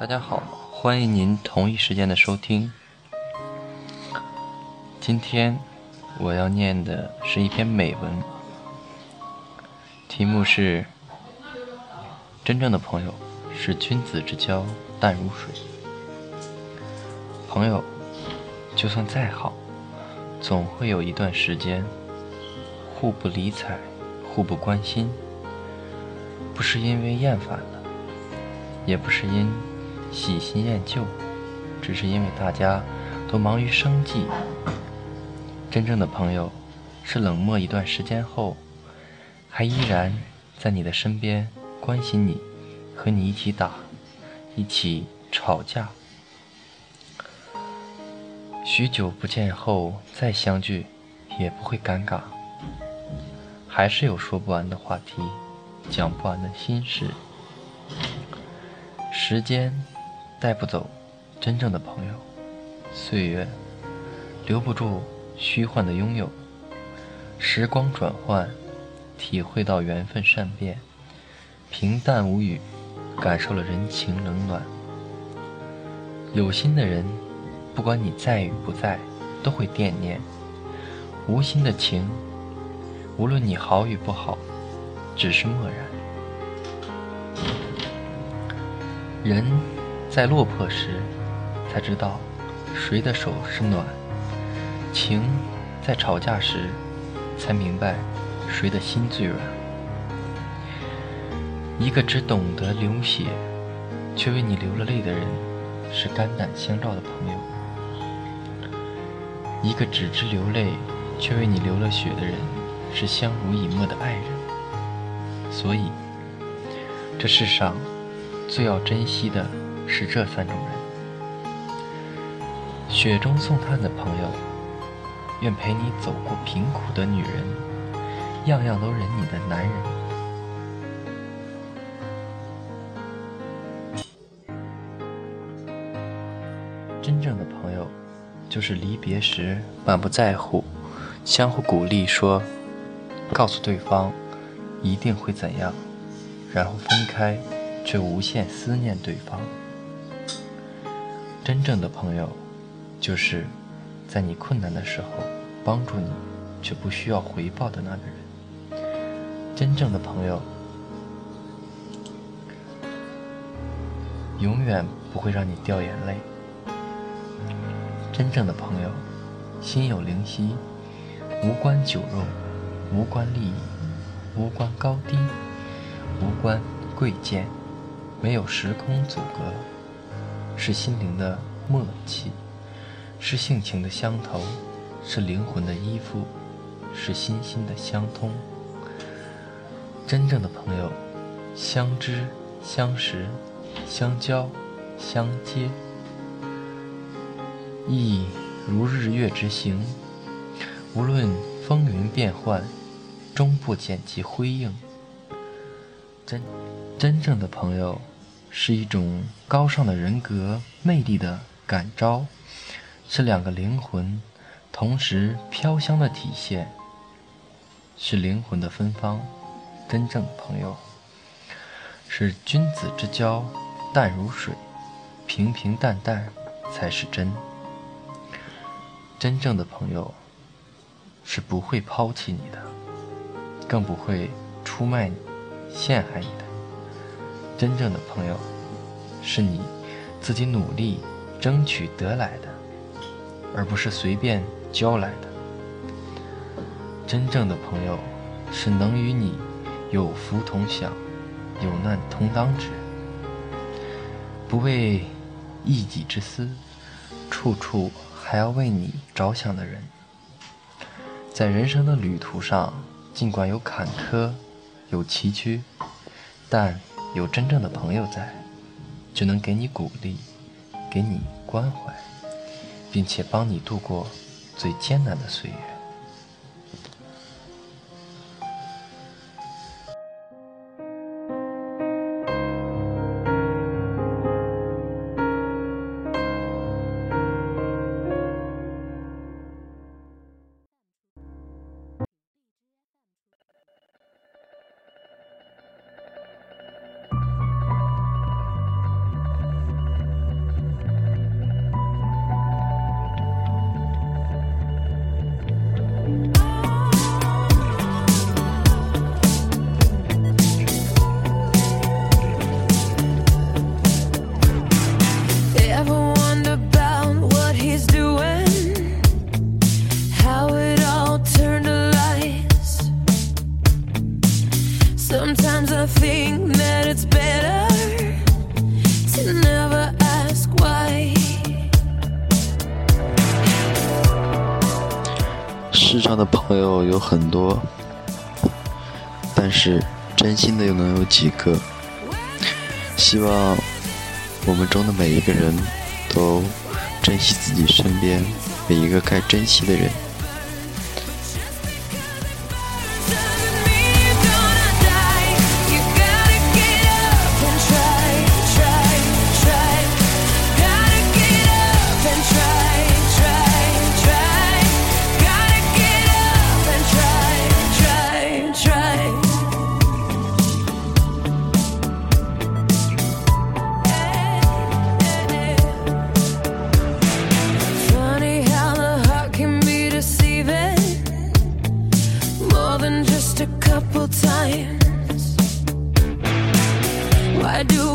大家好，欢迎您同一时间的收听。今天我要念的是一篇美文，题目是“真正的朋友是君子之交淡如水”。朋友就算再好，总会有一段时间互不理睬，互不关心，不是因为厌烦了，也不是因喜新厌旧，只是因为大家都忙于生计。真正的朋友是冷漠一段时间后，还依然在你的身边关心你，和你一起打，一起吵架。许久不见后再相聚，也不会尴尬，还是有说不完的话题，讲不完的心事。时间带不走真正的朋友，岁月留不住虚幻的拥有。时光转换，体会到缘分善变，平淡无语，感受了人情冷暖。有心的人。不管你在与不在，都会惦念；无心的情，无论你好与不好，只是漠然。人在落魄时，才知道谁的手是暖；情在吵架时，才明白谁的心最软。一个只懂得流血，却为你流了泪的人，是肝胆相照的朋友。一个只知流泪，却为你流了血的人，是相濡以沫的爱人。所以，这世上最要珍惜的是这三种人：雪中送炭的朋友，愿陪你走过贫苦的女人，样样都忍你的男人。真正的朋友。就是离别时满不在乎，相互鼓励说，告诉对方一定会怎样，然后分开，却无限思念对方。真正的朋友，就是在你困难的时候帮助你，却不需要回报的那个人。真正的朋友，永远不会让你掉眼泪。真正的朋友，心有灵犀，无关酒肉，无关利益，无关高低，无关贵贱，没有时空阻隔，是心灵的默契，是性情的相投，是灵魂的依附，是心心的相通。真正的朋友，相知、相识、相交、相接。亦如日月之行，无论风云变幻，终不减其辉映。真真正的朋友，是一种高尚的人格魅力的感召，是两个灵魂同时飘香的体现，是灵魂的芬芳。真正的朋友，是君子之交淡如水，平平淡淡才是真。真正的朋友是不会抛弃你的，更不会出卖你、陷害你。真正的朋友是你自己努力争取得来的，而不是随便交来的。真正的朋友是能与你有福同享、有难同当之人，不为一己之私，处处。还要为你着想的人，在人生的旅途上，尽管有坎坷，有崎岖，但有真正的朋友在，就能给你鼓励，给你关怀，并且帮你度过最艰难的岁月。世上的朋友有很多，但是真心的又能有几个？希望我们中的每一个人都珍惜自己身边每一个该珍惜的人。I do.